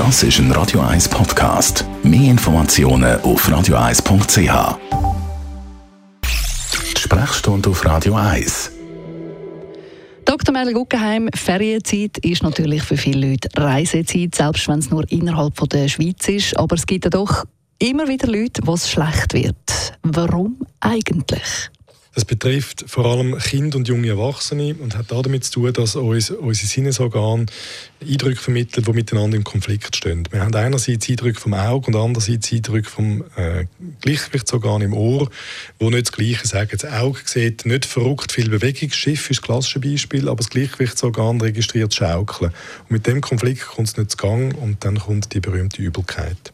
Das ist ein Radio 1 Podcast. Mehr Informationen auf radio1.ch. Die Sprechstunde auf Radio 1. Dr. Merle Guggenheim, Ferienzeit ist natürlich für viele Leute Reisezeit, selbst wenn es nur innerhalb der Schweiz ist. Aber es gibt ja doch immer wieder Leute, wo es schlecht wird. Warum eigentlich? Das betrifft vor allem Kinder und junge Erwachsene und hat damit zu tun, dass uns unsere Sinnesorgane Eindrücke vermitteln, die miteinander im Konflikt stehen. Wir haben einerseits Eindrücke vom Auge und andererseits Eindrücke vom äh, Gleichgewichtsorgan im Ohr, wo nicht das Gleiche sagen. Das Auge sieht nicht verrückt viel Bewegung. Schiff ist das klassische Beispiel, aber das Gleichgewichtsorgan registriert Schaukeln. Und mit dem Konflikt kommt es nicht zu Gang und dann kommt die berühmte Übelkeit.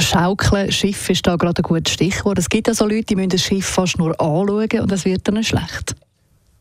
Schaukeln, Schiff ist da gerade ein gutes Stichwort. Es gibt ja Leute, die müssen das Schiff fast nur anschauen und es wird dann schlecht.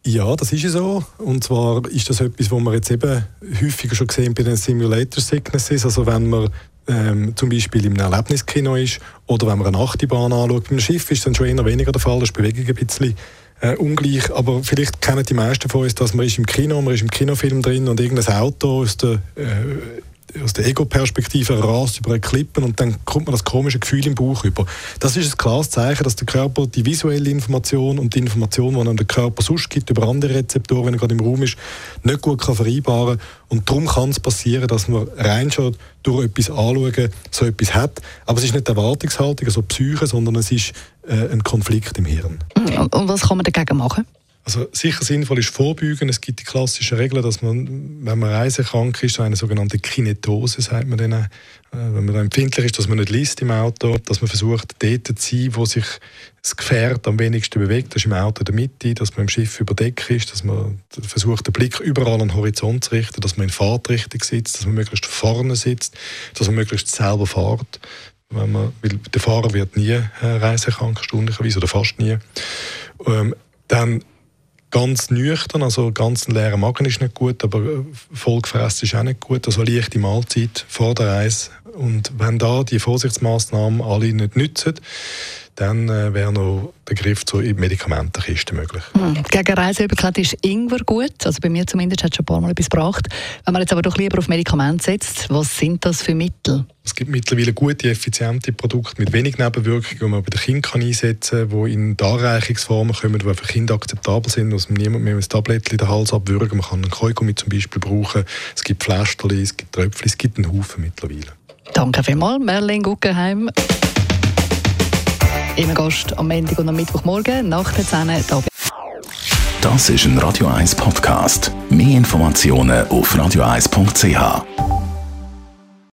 Ja, das ist so. Und zwar ist das etwas, was man jetzt eben häufiger schon gesehen bei den Simulator Sicknesses. Also wenn man ähm, zum Beispiel im Erlebniskino ist oder wenn man eine Achterbahn anschaut. Beim Schiff ist dann schon eher weniger der Fall, da ist die Bewegung ein bisschen äh, ungleich. Aber vielleicht kennen die meisten von uns, dass man ist im Kino, man ist im Kinofilm drin und irgendein Auto aus der äh, aus der Ego-Perspektive rast über eine Klippen und dann kommt man das komische Gefühl im Bauch über. Das ist ein klares Zeichen, dass der Körper die visuelle Information und die Information, die einem der Körper sonst gibt, über andere Rezeptoren, wenn er gerade im Raum ist, nicht gut kann vereinbaren kann. Und darum kann es passieren, dass man rein schon durch etwas anschauen so etwas hat. Aber es ist nicht Erwartungshaltung, also Psyche, sondern es ist äh, ein Konflikt im Hirn. Und was kann man dagegen machen? Also sicher sinnvoll ist Vorbeugen. Es gibt die klassischen Regeln, dass man, wenn man reisekrank ist, eine sogenannte Kinetose, sagt man denen, äh, wenn man empfindlich ist, dass man nicht liest im Auto, dass man versucht, dort zu sein, wo sich das Gefährt am wenigsten bewegt. Das ist im Auto in der Mitte, dass man im Schiff überdeckt ist, dass man versucht, den Blick überall an den Horizont zu richten, dass man in Fahrtrichtung sitzt, dass man möglichst vorne sitzt, dass man möglichst selber fährt. Wenn man, weil der Fahrer wird nie äh, reisekrank, stundlicherweise, oder fast nie. Ähm, dann ganz nüchtern, also ganz ein leerer Magen ist nicht gut, aber vollgefressen ist auch nicht gut. Also leichte Mahlzeit vor der Reise. Und wenn da die Vorsichtsmaßnahmen alle nicht nützen, dann äh, wäre noch der Griff zur Medikamentenkiste möglich. Hm. Gegen Reiseübelkeit ist Ingwer gut. Also bei mir zumindest hat es schon ein paar Mal etwas gebracht. Wenn man jetzt aber doch lieber auf Medikamente setzt, was sind das für Mittel? Es gibt mittlerweile gute, effiziente Produkte mit wenig Nebenwirkungen, die man bei den Kindern einsetzen kann, die in Darreichungsformen kommen, die für Kinder akzeptabel sind, dass man niemand mehr ein Tablettchen in den Hals abwürgen Man kann einen Kaugummi zum Beispiel brauchen. Es gibt Fläschchen, es gibt Tröpfchen, es gibt einen Haufen mittlerweile. Danke vielmals, Merlin Guggenheim. Immer Gast am Montag und am Mittwochmorgen nach der 10 Uhr. Das ist ein Radio 1 Podcast. Mehr Informationen auf radio1.ch.